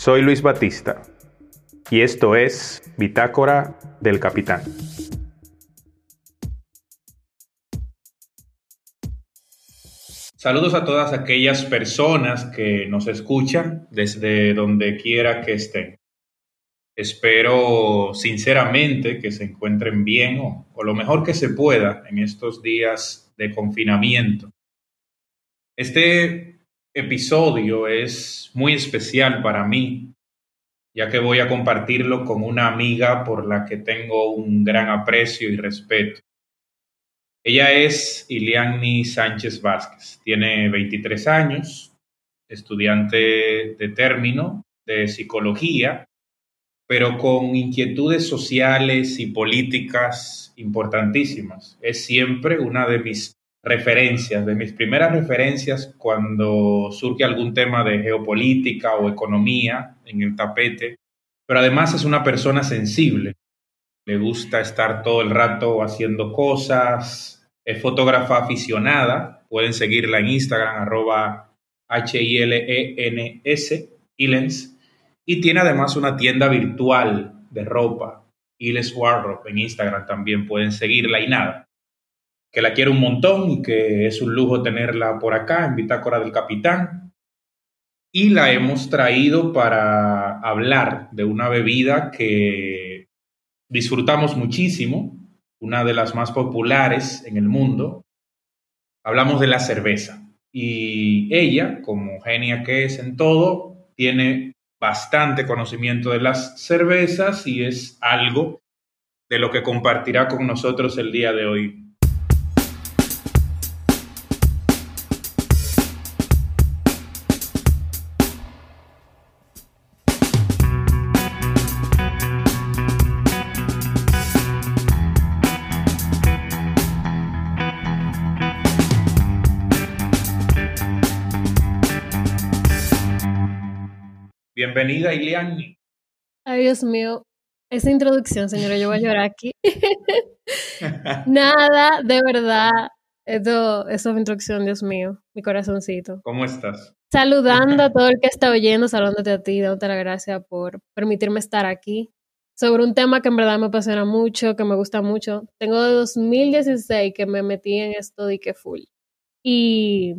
Soy Luis Batista y esto es Bitácora del Capitán. Saludos a todas aquellas personas que nos escuchan desde donde quiera que estén. Espero sinceramente que se encuentren bien o, o, lo mejor que se pueda en estos días de confinamiento. Este episodio es muy especial para mí, ya que voy a compartirlo con una amiga por la que tengo un gran aprecio y respeto. Ella es Iliani Sánchez Vázquez, tiene 23 años, estudiante de término de psicología, pero con inquietudes sociales y políticas importantísimas. Es siempre una de mis referencias, de mis primeras referencias cuando surge algún tema de geopolítica o economía en el tapete, pero además es una persona sensible. Le gusta estar todo el rato haciendo cosas, es fotógrafa aficionada, pueden seguirla en Instagram, arroba H-I-L-E-N-S, Ilens, y tiene además una tienda virtual de ropa, Iles Wardrobe, en Instagram también pueden seguirla y nada que la quiero un montón y que es un lujo tenerla por acá en Bitácora del Capitán. Y la hemos traído para hablar de una bebida que disfrutamos muchísimo, una de las más populares en el mundo. Hablamos de la cerveza. Y ella, como genia que es en todo, tiene bastante conocimiento de las cervezas y es algo de lo que compartirá con nosotros el día de hoy. Bienvenida, Iliani. Ay, Dios mío. Esa introducción, señora, yo voy a llorar aquí. Nada, de verdad. Esto, esa introducción, Dios mío, mi corazoncito. ¿Cómo estás? Saludando a todo el que está oyendo, saludándote a ti, dándote la gracias por permitirme estar aquí sobre un tema que en verdad me apasiona mucho, que me gusta mucho. Tengo de 2016 que me metí en esto de que full. Y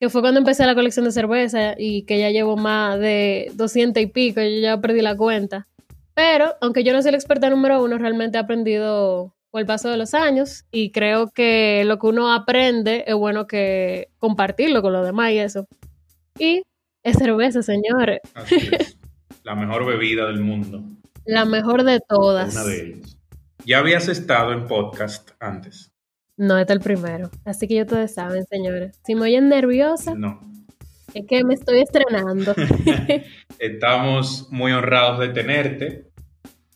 que fue cuando empecé la colección de cerveza y que ya llevo más de 200 y pico, yo ya perdí la cuenta. Pero, aunque yo no soy la experta número uno, realmente he aprendido con el paso de los años y creo que lo que uno aprende es bueno que compartirlo con los demás y eso. Y es cerveza, señores. Así es. La mejor bebida del mundo. La mejor de todas. Una de ellas. Ya habías estado en podcast antes. No, este es el primero. Así que ya ustedes saben, señores. Si me oyen nerviosa, no. es que me estoy estrenando. Estamos muy honrados de tenerte.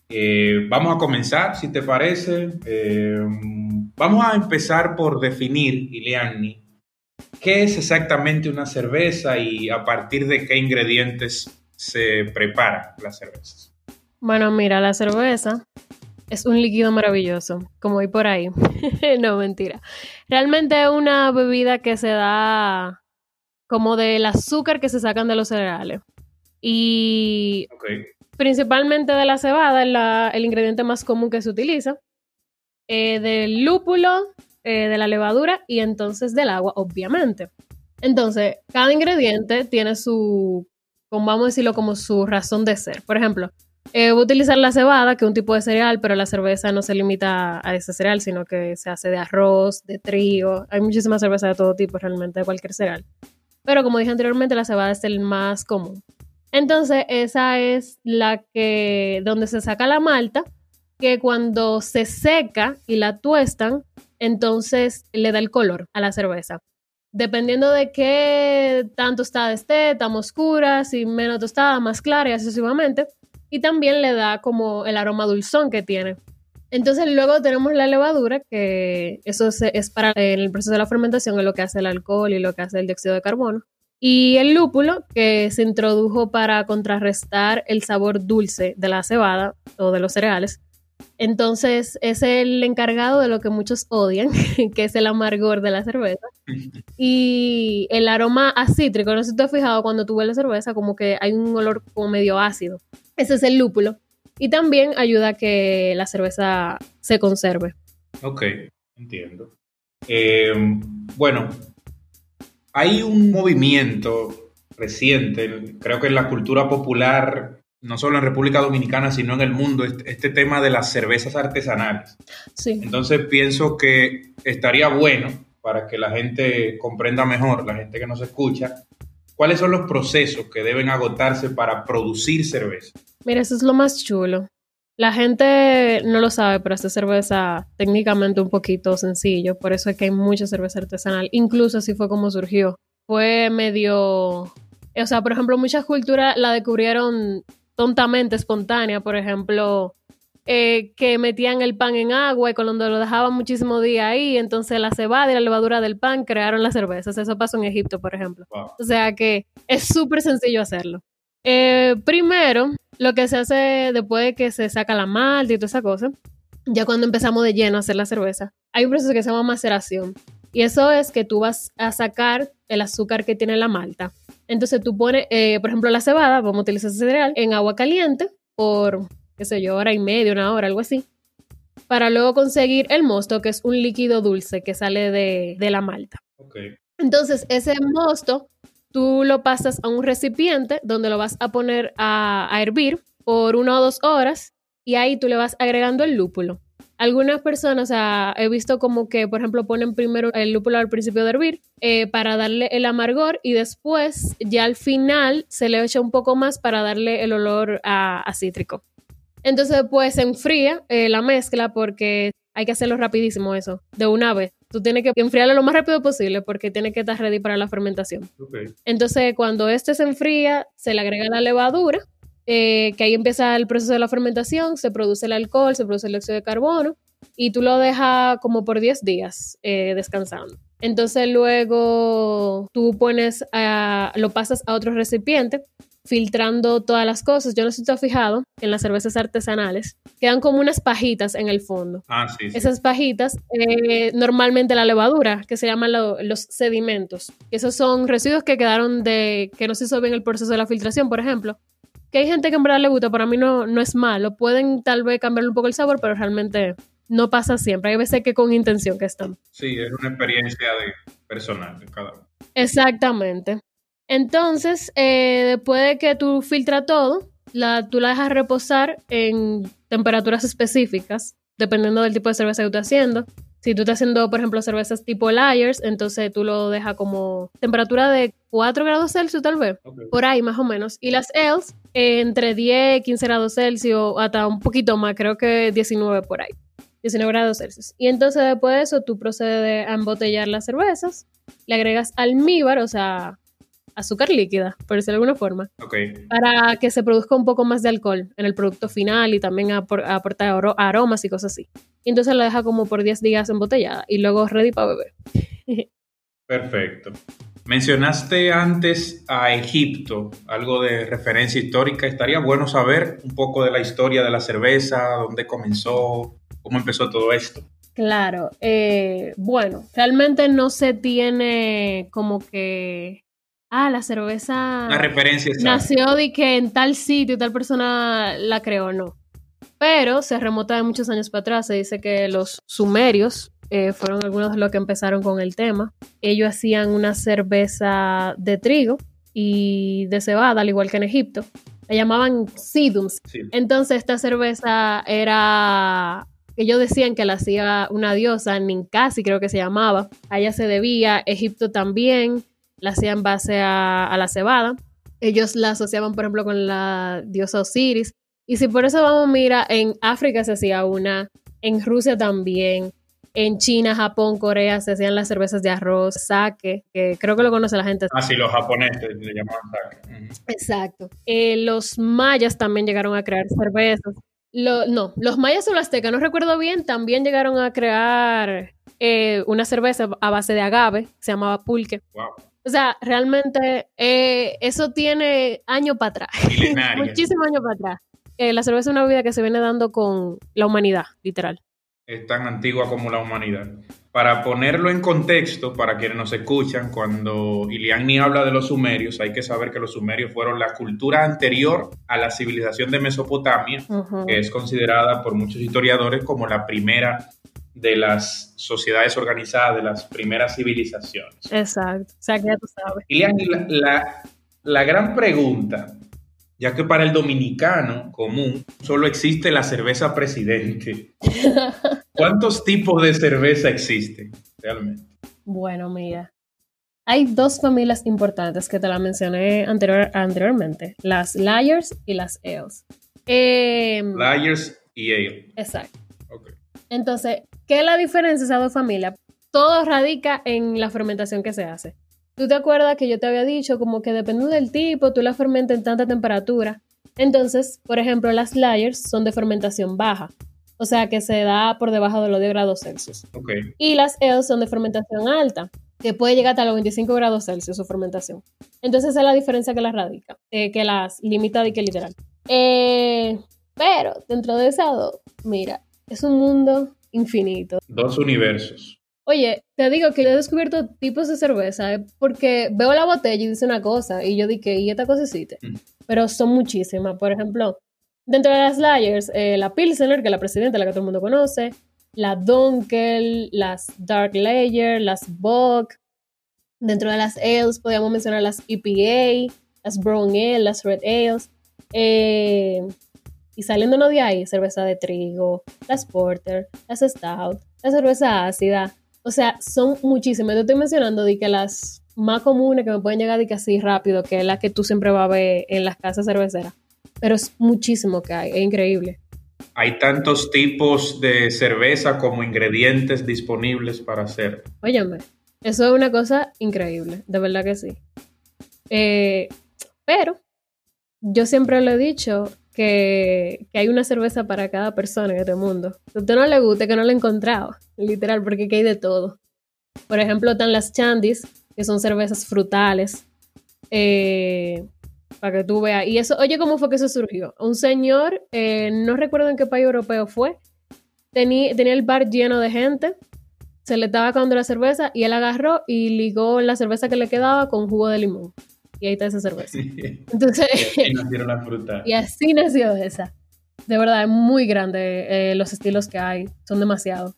Eh, vamos a comenzar, si te parece. Eh, vamos a empezar por definir, Ileani, qué es exactamente una cerveza y a partir de qué ingredientes se prepara la cerveza. Bueno, mira, la cerveza es un líquido maravilloso, como voy por ahí. no, mentira. Realmente es una bebida que se da como del azúcar que se sacan de los cereales. Y principalmente de la cebada, el ingrediente más común que se utiliza. Eh, del lúpulo, eh, de la levadura y entonces del agua, obviamente. Entonces, cada ingrediente tiene su, como vamos a decirlo, como su razón de ser. Por ejemplo, eh, voy a utilizar la cebada, que es un tipo de cereal, pero la cerveza no se limita a ese cereal, sino que se hace de arroz, de trigo. Hay muchísimas cervezas de todo tipo, realmente, de cualquier cereal. Pero como dije anteriormente, la cebada es el más común. Entonces, esa es la que, donde se saca la malta, que cuando se seca y la tuestan, entonces le da el color a la cerveza. Dependiendo de qué tan tostada esté, tan oscura, si menos tostada, más clara y así sucesivamente y también le da como el aroma dulzón que tiene. Entonces luego tenemos la levadura, que eso es para el proceso de la fermentación, es lo que hace el alcohol y lo que hace el dióxido de carbono. Y el lúpulo, que se introdujo para contrarrestar el sabor dulce de la cebada o de los cereales. Entonces es el encargado de lo que muchos odian, que es el amargor de la cerveza. Y el aroma acítrico, no sé si te has fijado cuando tú la cerveza, como que hay un olor como medio ácido. Ese es el lúpulo. Y también ayuda a que la cerveza se conserve. Ok, entiendo. Eh, bueno, hay un movimiento reciente, creo que en la cultura popular, no solo en República Dominicana, sino en el mundo, este, este tema de las cervezas artesanales. Sí. Entonces pienso que estaría bueno para que la gente comprenda mejor, la gente que nos escucha, cuáles son los procesos que deben agotarse para producir cerveza. Mira, eso es lo más chulo. La gente no lo sabe, pero esta cerveza técnicamente un poquito sencillo, por eso es que hay mucha cerveza artesanal, incluso así fue como surgió. Fue medio, o sea, por ejemplo, muchas culturas la descubrieron tontamente, espontánea, por ejemplo, eh, que metían el pan en agua y cuando lo dejaban muchísimo día ahí, entonces la cebada y la levadura del pan crearon las cervezas. Eso pasó en Egipto, por ejemplo. O sea que es súper sencillo hacerlo. Eh, primero, lo que se hace después de que se saca la malta y toda esa cosa, ya cuando empezamos de lleno a hacer la cerveza, hay un proceso que se llama maceración. Y eso es que tú vas a sacar el azúcar que tiene la malta. Entonces tú pones, eh, por ejemplo, la cebada, vamos a utilizar ese cereal, en agua caliente por, qué sé yo, hora y media, una hora, algo así, para luego conseguir el mosto, que es un líquido dulce que sale de, de la malta. Okay. Entonces, ese mosto tú lo pasas a un recipiente donde lo vas a poner a, a, hervir por una o dos horas y ahí tú le vas agregando el lúpulo. Algunas personas, o sea, he visto como que, por ejemplo, ponen primero el lúpulo al principio de hervir eh, para darle el amargor y después, ya al final, se le echa un poco más para darle el olor a, a cítrico. Entonces, pues se enfría eh, la mezcla porque hay que hacerlo rapidísimo eso, de una vez. Tú tienes que enfriarlo lo más rápido posible porque tiene que estar ready para la fermentación. Okay. Entonces, cuando este se enfría, se le agrega la levadura, eh, que ahí empieza el proceso de la fermentación, se produce el alcohol, se produce el dióxido de carbono y tú lo dejas como por 10 días eh, descansando. Entonces luego tú pones, a, lo pasas a otro recipiente filtrando todas las cosas. Yo no sé si te has fijado en las cervezas artesanales, quedan como unas pajitas en el fondo. Ah, sí, sí. Esas pajitas, eh, normalmente la levadura, que se llaman lo, los sedimentos. Esos son residuos que quedaron de, que no se hizo bien el proceso de la filtración, por ejemplo. Que hay gente que en verdad le gusta, para mí no, no es malo. Pueden tal vez cambiarle un poco el sabor, pero realmente no pasa siempre. Hay veces que con intención que están. Sí, es una experiencia de personal de cada uno. Exactamente. Entonces, eh, después de que tú filtras todo, la, tú la dejas reposar en temperaturas específicas, dependiendo del tipo de cerveza que tú estás haciendo. Si tú estás haciendo, por ejemplo, cervezas tipo Lyers, entonces tú lo dejas como temperatura de 4 grados Celsius, tal vez, okay. por ahí más o menos. Y las Ales, eh, entre 10 y 15 grados Celsius, hasta un poquito más, creo que 19 por ahí. 19 grados Celsius. Y entonces después de eso tú procedes a embotellar las cervezas, le agregas almíbar, o sea, azúcar líquida, por decirlo de alguna forma, okay. para que se produzca un poco más de alcohol en el producto final y también apor aportar aromas y cosas así. Y entonces lo deja como por 10 días embotellada y luego ready para beber. Perfecto. Mencionaste antes a Egipto, algo de referencia histórica. Estaría bueno saber un poco de la historia de la cerveza, dónde comenzó, cómo empezó todo esto. Claro, eh, bueno, realmente no se tiene como que ah, la cerveza Una referencia exacta. nació de que en tal sitio tal persona la creó, no. Pero se remota de muchos años para atrás. Se dice que los sumerios eh, fueron algunos de los que empezaron con el tema. Ellos hacían una cerveza de trigo y de cebada, al igual que en Egipto. La llamaban sidums. Sí. Entonces esta cerveza era ellos decían que la hacía una diosa, Ninkasi creo que se llamaba. A ella se debía, Egipto también la hacían base a, a, la cebada. Ellos la asociaban, por ejemplo, con la diosa Osiris. Y si por eso vamos, mira, en África se hacía una, en Rusia también, en China, Japón, Corea se hacían las cervezas de arroz, sake, que creo que lo conoce la gente. Ah, sí, los japoneses le llamaban sake. Uh -huh. Exacto. Eh, los mayas también llegaron a crear cervezas. Lo, no, los mayas o los aztecas, no recuerdo bien, también llegaron a crear eh, una cerveza a base de agave, se llamaba pulque. Wow. O sea, realmente eh, eso tiene años para atrás. Muchísimos años para atrás. eh, la cerveza es una bebida que se viene dando con la humanidad, literal. Es tan antigua como la humanidad. Para ponerlo en contexto, para quienes nos escuchan, cuando Iliani habla de los sumerios, hay que saber que los sumerios fueron la cultura anterior a la civilización de Mesopotamia, que es considerada por muchos historiadores como la primera de las sociedades organizadas, de las primeras civilizaciones. Exacto, o sea que ya tú sabes. Iliani, la, la gran pregunta, ya que para el dominicano común solo existe la cerveza presidente. ¿Cuántos tipos de cerveza existen realmente? Bueno, mira, hay dos familias importantes que te las mencioné anteriormente, las Lyers y las Ales. Eh, Lyers y Ale. Exacto. Entonces, ¿qué es la diferencia de esas dos familias? Todo radica en la fermentación que se hace. ¿Tú te acuerdas que yo te había dicho como que dependiendo del tipo, tú la fermentas en tanta temperatura? Entonces, por ejemplo, las layers son de fermentación baja, o sea que se da por debajo de los 10 grados Celsius. Okay. Y las ales son de fermentación alta, que puede llegar hasta los 25 grados Celsius su fermentación. Entonces, esa es la diferencia que las radica, eh, que las limita y que literal. Eh, pero dentro de esa dos, mira, es un mundo infinito. Dos universos. Oye, te digo que he descubierto tipos de cerveza eh, porque veo la botella y dice una cosa y yo dije, ¿y esta cosa existe? Mm. Pero son muchísimas. Por ejemplo, dentro de las Layers, eh, la Pilsener, que es la presidenta, la que todo el mundo conoce, la Dunkel, las Dark Layer, las Bock. Dentro de las Ales podríamos mencionar las EPA, las Brown Ale, las Red Ales. Eh, y saliéndonos de ahí, cerveza de trigo, las Porter, las Stout, la cerveza ácida, o sea, son muchísimas. Yo estoy mencionando de que las más comunes que me pueden llegar de que así rápido, que es la que tú siempre vas a ver en las casas cerveceras. Pero es muchísimo que hay, es increíble. Hay tantos tipos de cerveza como ingredientes disponibles para hacer. Óyeme, eso es una cosa increíble, de verdad que sí. Eh, pero yo siempre lo he dicho que, hay una cerveza para cada persona en este mundo. Si a usted no le gusta, que no la he encontrado, literal, porque hay de todo. Por ejemplo, están las chandis, que son cervezas frutales, eh, para que tú veas. Y eso, oye, ¿cómo fue que eso surgió? Un señor, eh, no recuerdo en qué país europeo fue, tenía el bar lleno de gente, se le estaba acabando la cerveza y él agarró y ligó la cerveza que le quedaba con jugo de limón y ahí está esa cerveza. Entonces, y así nacieron las frutas. Y así nació esa. De verdad, es muy grande eh, los estilos que hay, son demasiados.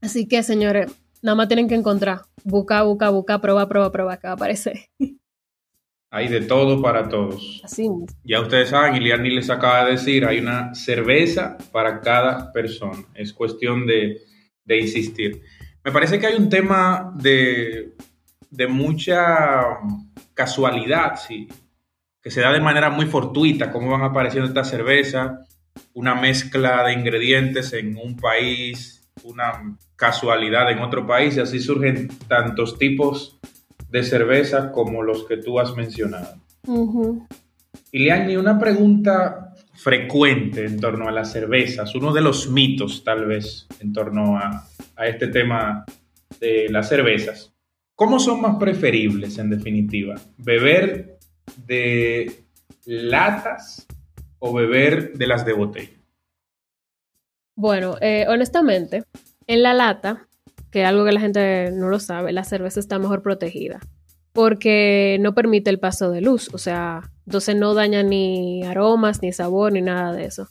Así que, señores, nada más tienen que encontrar. Busca, busca, busca, prueba, prueba, prueba, que va a aparecer. Hay de todo para todos. Así Ya ustedes saben, Iliani les acaba de decir, hay una cerveza para cada persona. Es cuestión de, de insistir. Me parece que hay un tema de, de mucha casualidad, sí, que se da de manera muy fortuita, cómo van apareciendo estas cervezas, una mezcla de ingredientes en un país, una casualidad en otro país, y así surgen tantos tipos de cerveza como los que tú has mencionado. Y Liani, una pregunta frecuente en torno a las cervezas, uno de los mitos tal vez en torno a, a este tema de las cervezas. ¿Cómo son más preferibles, en definitiva? ¿Beber de latas o beber de las de botella? Bueno, eh, honestamente, en la lata, que es algo que la gente no lo sabe, la cerveza está mejor protegida porque no permite el paso de luz, o sea, entonces no daña ni aromas, ni sabor, ni nada de eso.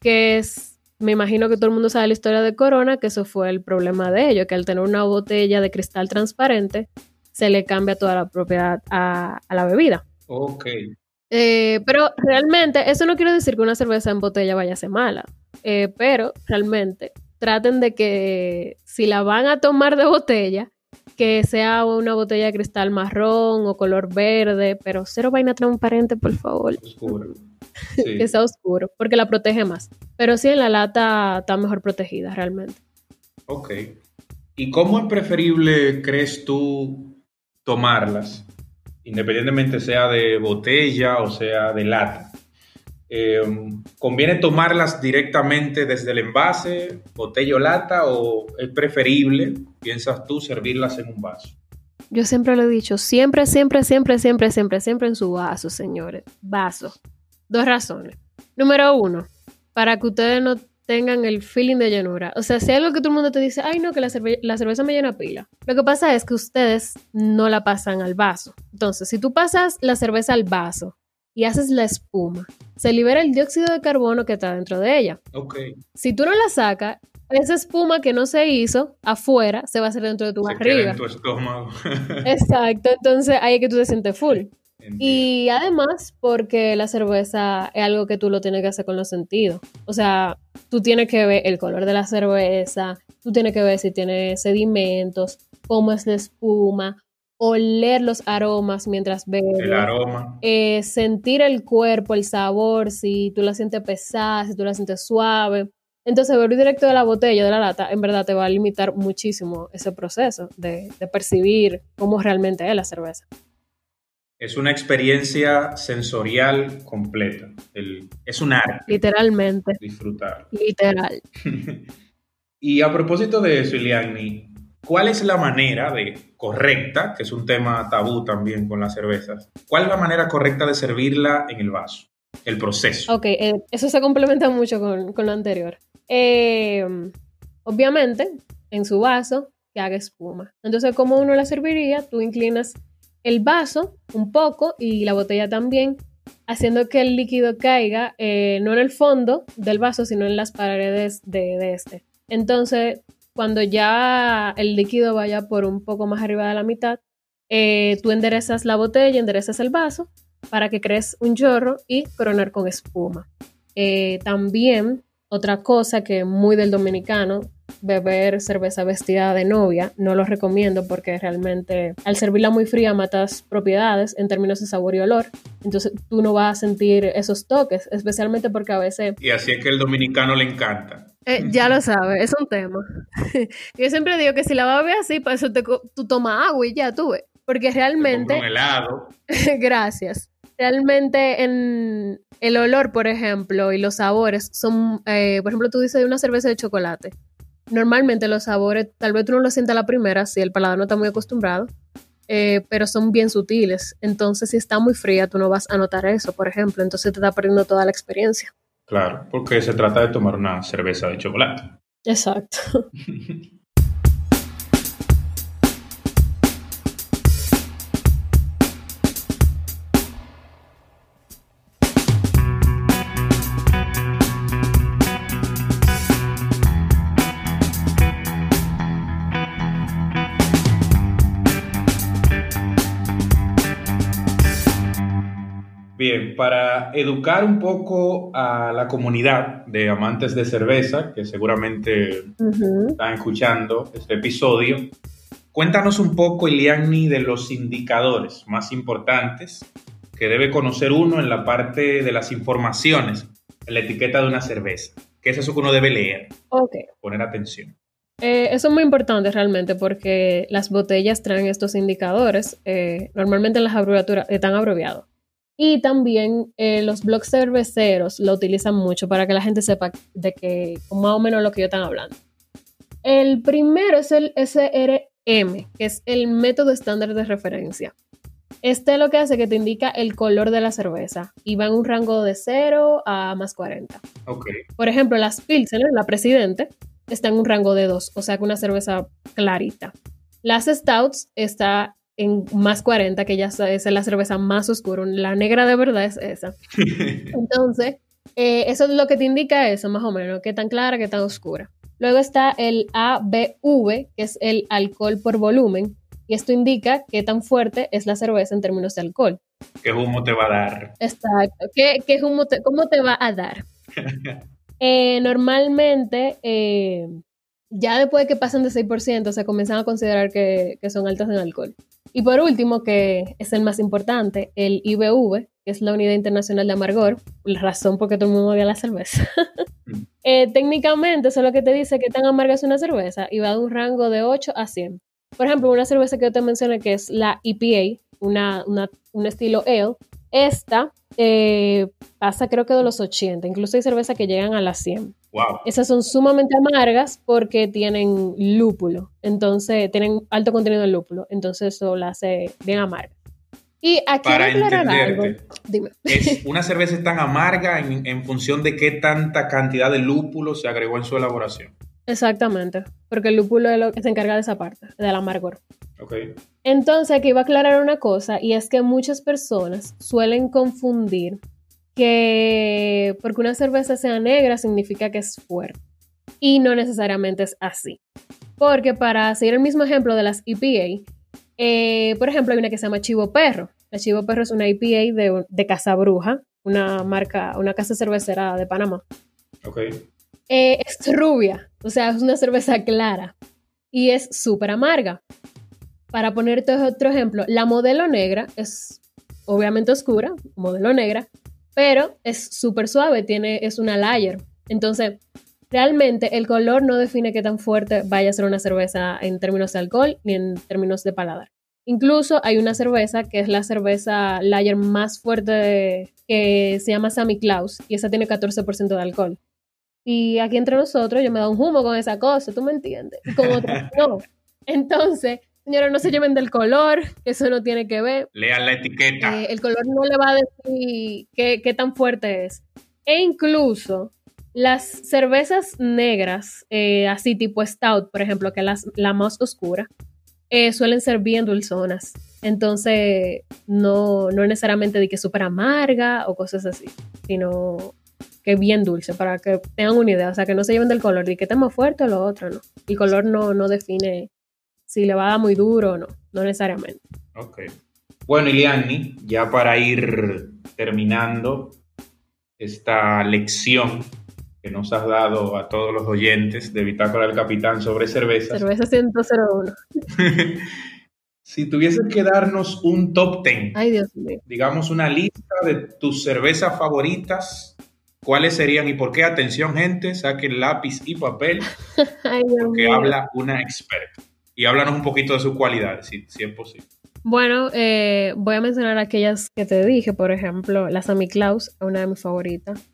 Que es me imagino que todo el mundo sabe la historia de Corona, que eso fue el problema de ello, que al tener una botella de cristal transparente, se le cambia toda la propiedad a, la bebida. Ok. Eh, pero realmente, eso no quiere decir que una cerveza en botella vaya a ser mala, eh, pero realmente traten de que si la van a tomar de botella, que sea una botella de cristal marrón o color verde, pero cero vaina transparente, por favor. Oscuro. Que sea oscuro, porque la protege más. Pero sí, en la lata está mejor protegida realmente. Ok. ¿Y cómo es preferible, crees tú, tomarlas? Independientemente sea de botella o sea de lata. Eh, ¿Conviene tomarlas directamente desde el envase, botella o lata, o es preferible, piensas tú, servirlas en un vaso? Yo siempre lo he dicho, siempre, siempre, siempre, siempre, siempre, siempre en su vaso, señores. Vaso. Dos razones. Número uno, para que ustedes no tengan el feeling de llenura. O sea, si hay algo que todo el mundo te dice, ay no, que la, la, cerveza me llena pila. Lo que pasa es que ustedes no la pasan al vaso. Entonces, si tú pasas la cerveza al vaso y haces la espuma, se libera el dióxido de carbono que está dentro de ella. Ok. Si tú no la sacas, esa espuma que no se hizo afuera se va a hacer dentro de tu Se barriga. queda en tu estómago. Exacto, entonces ahí es que tú te sientes full. Y además, porque la cerveza es algo que tú lo tienes que hacer con los sentidos. O sea, tú tienes que ver el color de la cerveza, tú tienes que ver si tiene sedimentos, cómo es la espuma, oler los aromas mientras bebes. El aroma. eh, sentir el cuerpo, el sabor, si tú la sientes pesada, si tú la sientes suave. Entonces, beber directo de la botella, de la lata, en verdad te va a limitar muchísimo ese proceso de, de percibir cómo realmente es la cerveza. Es una experiencia sensorial completa. El- es un arte Literalmente, disfrutar. literal. Y a propósito de eso, Iliani, ¿cuál es la manera de correcta, que es un tema tabú también con las cervezas, cuál es la manera correcta de servirla en el vaso? El proceso. Ok, eh, eso se complementa mucho con, con lo anterior. Eh, obviamente, en su vaso, que haga espuma. Entonces, ¿cómo uno la serviría? Tú inclinas el vaso un poco y la botella también, haciendo que el líquido caiga eh, no en el fondo del vaso, sino en las paredes de, este. Entonces, cuando ya el líquido vaya por un poco más arriba de la mitad, eh, tú enderezas la botella, enderezas el vaso para que crees un chorro y coronar con espuma. Eh, también, otra cosa que muy del dominicano, beber cerveza vestida de novia, no lo recomiendo porque realmente al servirla muy fría matas propiedades en términos de sabor y olor, entonces tú no vas a sentir esos toques, especialmente porque a veces Y así es que el dominicano le encanta. eh, ya lo sabes, es un tema. Yo siempre digo que si la vas a ver así, para eso te tú tomas agua y ya tú ves. Porque Te realmente, compra un helado. gracias. Realmente en el olor, por ejemplo, y los sabores son, eh, por ejemplo, tú dices de una cerveza de chocolate. Normalmente los sabores, tal vez tú no lo sientas a la primera, si el paladar no está muy acostumbrado, eh, pero son bien sutiles. Entonces, si está muy fría, tú no vas a notar eso, por ejemplo. Entonces te está perdiendo toda la experiencia. Claro, porque se trata de tomar una cerveza de chocolate. Exacto. Bien, para educar un poco a la comunidad de amantes de cerveza, que seguramente Ujú. están escuchando este episodio, cuéntanos un poco, Iliani, de los indicadores más importantes que debe conocer uno en la parte de las informaciones, en la etiqueta de una cerveza. ¿Qué es eso que uno debe leer? Poner atención. Eh, eso es muy importante realmente porque las botellas traen estos indicadores. eh, normalmente en las abreviaturas están abreviados. Y también eh, los blogs cerveceros lo utilizan mucho para que la gente sepa de que más o menos lo que ellos están hablando. El primero es el SRM, que es el método estándar de referencia. Este lo que hace que te indica el color de la cerveza y va en un rango de 0 a más 40. Ok. Por ejemplo, las Pilsener, la Presidente, está en un rango de 2, o sea que una cerveza clarita. Las Stouts está en más 40, que ya es la cerveza más oscura. La negra de verdad es esa. Entonces, eh, eso es lo que te indica eso, más o menos, qué tan clara, qué tan oscura. Luego está el ABV, que es el alcohol por volumen, y esto indica qué tan fuerte es la cerveza en términos de alcohol. ¿Qué humo te va a dar? Exacto. ¿Qué, qué humo te- ¿Cómo te va a dar? Eh, normalmente, eh, ya después de que pasan de 6%, se comienzan a considerar que, que son altas en alcohol. Y por último, que es el más importante, el IBV, que es la Unidad Internacional de Amargor, la razón por qué todo el mundo odia la cerveza. Eh, técnicamente, eso es lo que te dice qué tan amarga es una cerveza y va de un rango de 8 a 100. Por ejemplo, una cerveza que yo te mencioné que es la EPA, una, una- un estilo ale, esta eh, pasa creo que de los 80, incluso hay cervezas que llegan a las 100. Wow. Esas son sumamente amargas porque tienen lúpulo, entonces tienen alto contenido de lúpulo, entonces eso la hace bien amarga. Y aquí Para aclarar algo. entenderte, Dime. es, una cerveza es tan amarga en, en función de qué tanta cantidad de lúpulo se agregó en su elaboración. Exactamente, porque el lúpulo es lo que se encarga de esa parte, del amargor. Ok. Entonces, aquí iba a aclarar una cosa, y es que muchas personas suelen confundir que porque una cerveza sea negra significa que es fuerte. Y no necesariamente es así. Porque para seguir el mismo ejemplo de las EPA, eh, por ejemplo, hay una que se llama Chivo Perro. La Chivo Perro es una EPA de, de Casa Bruja, una marca, una casa cervecera de Panamá. Ok. Eh, es rubia, o sea, es una cerveza clara y es súper amarga. Para ponerte otro ejemplo, la modelo negra es obviamente oscura, modelo negra, pero es súper suave, tiene, es una layer. Entonces, realmente el color no define qué tan fuerte vaya a ser una cerveza en términos de alcohol ni en términos de paladar. Incluso hay una cerveza que es la cerveza layer más fuerte que se llama Sammy Claus y esa tiene 14% de alcohol. Y aquí entre nosotros yo me da un humo con esa cosa, ¿tú me entiendes? Y con otras no. Entonces, señores, no se lleven del color, que eso no tiene que ver. Lean la etiqueta. Eh, el color no le va a decir qué, qué tan fuerte es. E incluso las cervezas negras, eh, así tipo stout, por ejemplo, que es la más oscura, eh, suelen ser bien dulzonas. Entonces, no, no necesariamente de que súper amarga o cosas así, sino que es bien dulce, para que tengan una idea. O sea, que no se lleven del color, de que está más fuerte o lo otro, no. El color no, no define si le va a dar muy duro o no, no necesariamente. Ok. Bueno, Iliani, ya para ir terminando esta lección que nos has dado a todos los oyentes de Bitácora del Capitán sobre cervezas, Cerveza 101. si tuvieses que darnos un top 10, Ay, Dios mío. digamos una lista de tus cervezas favoritas, ¿cuáles serían y por qué? Atención, gente, saquen lápiz y papel, Ay, porque habla una experta. Y háblanos un poquito de sus cualidades, si, si es posible. Bueno, eh, voy a mencionar aquellas que te dije, por ejemplo, la Sammy Claus, una de mis favoritas.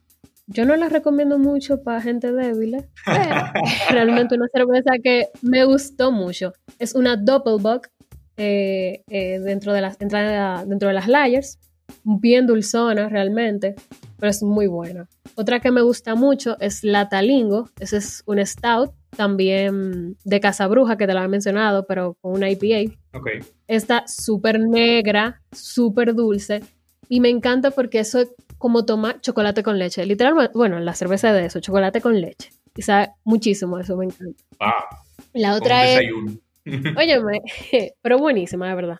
Yo no la recomiendo mucho para gente débil, ¿eh? pero realmente una cerveza que me gustó mucho. Es una Doppelbock eh, eh, dentro, de las, dentro de las layers, bien dulzona realmente, pero es muy buena. Otra que me gusta mucho es la Talingo, ese es un stout, también de Casa Bruja, que te la he mencionado, pero con una IPA. Ok. Está súper negra, súper dulce. Y me encanta porque eso es como tomar chocolate con leche. Literalmente, bueno, la cerveza de eso, chocolate con leche. Y sabe muchísimo eso, me encanta. Ah, La otra es, desayuno. óyeme, pero buenísima, de verdad.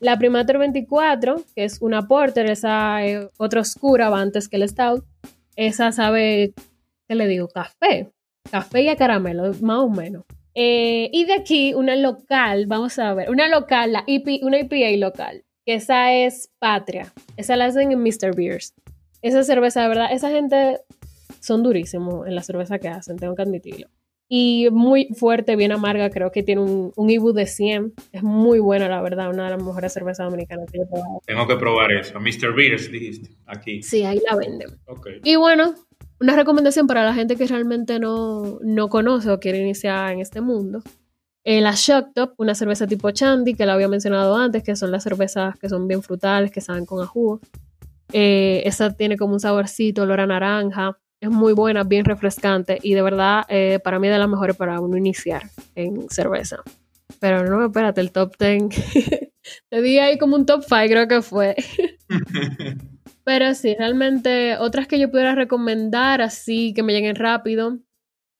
La Primator 24, que es una porter, esa eh, otra oscura, va antes que el stout. Esa sabe, ¿qué le digo? Café. Café y a caramelo, más o menos. Eh, y de aquí, una local, vamos a ver, una local, la IP, una IPA local, que esa es Patria. Esa la hacen en Mr. Beers. Esa cerveza, de verdad, esa gente son durísimos en la cerveza que hacen, tengo que admitirlo. Y muy fuerte, bien amarga, creo que tiene un, un IBU de 100. Es muy buena, la verdad, una de las mejores cervezas dominicanas que yo he probado. Tengo que probar eso. Mr. Beers, dijiste, aquí. Sí, ahí la venden. Ok. Y bueno, una recomendación para la gente que realmente no, no conoce o quiere iniciar en este mundo. Eh, la Shock Top, una cerveza tipo Chandy, que la había mencionado antes, que son las cervezas que son bien frutales, que saben con ajú. Eh, esa tiene como un saborcito, olor a naranja. Es muy buena, bien refrescante y de verdad eh, para mí de las mejores para uno iniciar en cerveza. Pero no, espérate, el top 10. Te di ahí como un top 5 creo que fue. Pero sí, realmente otras que yo pudiera recomendar así que me lleguen rápido.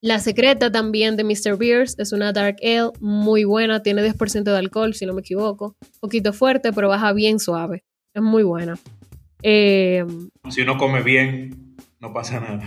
La secreta también de Mr. Beers es una Dark Ale muy buena, tiene 10% de alcohol si no me equivoco. Un poquito fuerte, pero baja bien suave. Es muy buena. Eh, Si uno come bien, no pasa nada.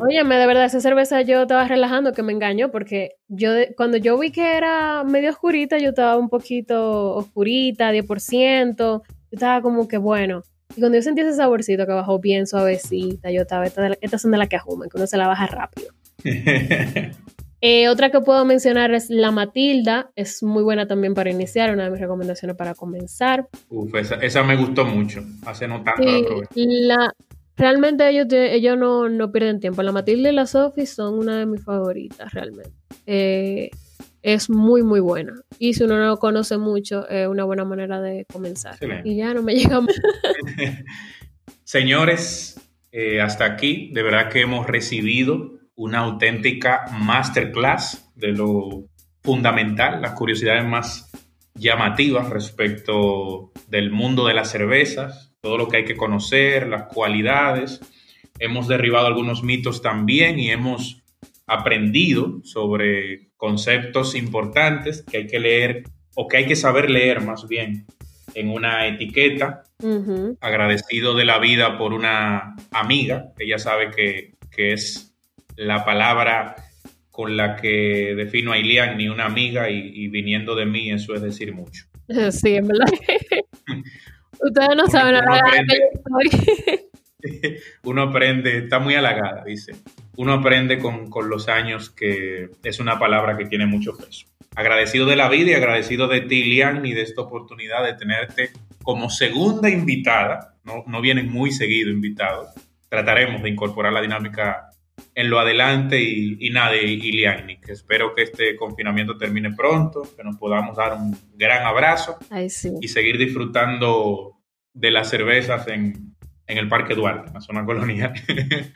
Óyeme, de verdad, esa cerveza yo estaba relajando que me engañó porque yo cuando yo vi que era medio oscurita, yo estaba un poquito oscurita, 10%, yo estaba como que bueno. Y cuando yo sentí ese saborcito que bajó bien suavecita, yo estaba, estas esta son de las que ajuman, que uno se la baja rápido. Eh, otra que puedo mencionar es la Matilda, es muy buena también para iniciar, una de mis recomendaciones para comenzar. Uf, esa, esa me gustó mucho. Hace no tanto Sí, la probé. la, realmente ellos, ellos no, no pierden tiempo. La Matilda y la Sophie son una de mis favoritas, realmente. Eh, es muy, muy buena. Y si uno no lo conoce mucho, es una buena manera de comenzar. Y ya no me llega más. Señores, eh, hasta aquí, de verdad que hemos recibido una auténtica masterclass de lo fundamental, las curiosidades más llamativas respecto del mundo de las cervezas, todo lo que hay que conocer, las cualidades. Hemos derribado algunos mitos también y hemos aprendido sobre conceptos importantes que hay que leer o que hay que saber leer más bien en una etiqueta. Agradecido de la vida por una amiga, que ella sabe que, es la palabra con la que defino a Ilian, ni una amiga, y, viniendo de mí eso es decir mucho. Sí, en verdad. Ustedes no saben nada uno aprende, está muy halagada, dice. Uno aprende con, los años que es una palabra que tiene mucho peso. Agradecido de la vida y agradecido de ti, Lian, y de esta oportunidad de tenerte como segunda invitada. No, no vienen muy seguido invitados. Trataremos de incorporar la dinámica en lo adelante y, y nada, y, que espero que este confinamiento termine pronto, que nos podamos dar un gran abrazo y seguir disfrutando de las cervezas en, en el Parque Duarte, en la zona colonial.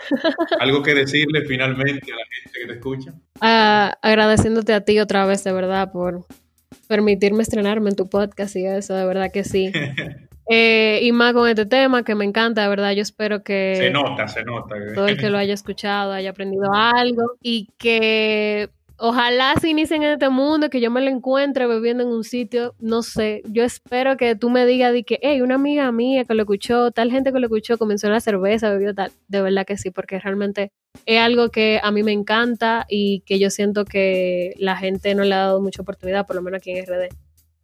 ¿Algo que decirle finalmente a la gente que te escucha? Ah, agradeciéndote a ti otra vez, de verdad, por permitirme estrenarme en tu podcast y eso, de verdad que sí. Eh, y más con este tema que me encanta, de verdad, yo espero que... Se nota, se nota. Todo el que lo haya escuchado haya aprendido algo y que Ojalá se inicien en este mundo, que yo me lo encuentre bebiendo en un sitio, no sé, yo espero que tú me digas de que, hey, una amiga mía que lo escuchó, tal gente que lo escuchó, comenzó la cerveza, bebió tal, de verdad que sí, porque realmente es algo que a mí me encanta y que yo siento que la gente no le ha dado mucha oportunidad, por lo menos aquí en RD,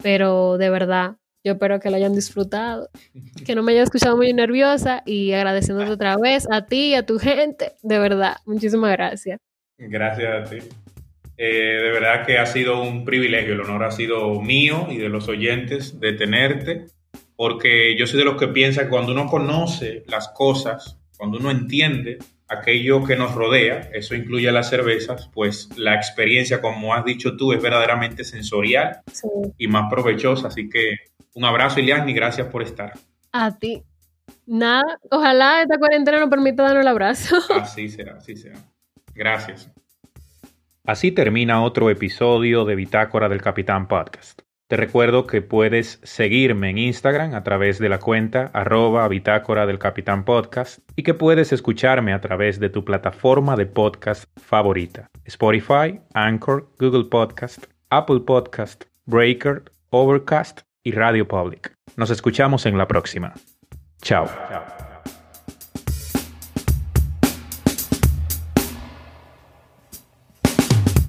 pero de verdad, yo espero que lo hayan disfrutado, que no me haya escuchado muy nerviosa y agradeciéndote otra vez a ti y a tu gente, de verdad, muchísimas gracias. Gracias a ti. Eh, de verdad que ha sido un privilegio, el honor ha sido mío y de los oyentes de tenerte, porque yo soy de los que piensa que cuando uno conoce las cosas, cuando uno entiende aquello que nos rodea, eso incluye las cervezas, pues la experiencia, como has dicho tú, es verdaderamente sensorial y más provechosa. Así que un abrazo, Ilian, y gracias por estar. A ti. Nada, ojalá esta cuarentena nos permita darnos el abrazo. Así será, así será. Gracias. Así termina otro episodio de Bitácora del Capitán Podcast. Te recuerdo que puedes seguirme en Instagram a través de la cuenta arroba Bitácora del Capitán Podcast y que puedes escucharme a través de tu plataforma de podcast favorita. Spotify, Anchor, Google Podcast, Apple Podcast, Breaker, Overcast y Radio Public. Nos escuchamos en la próxima. Chao.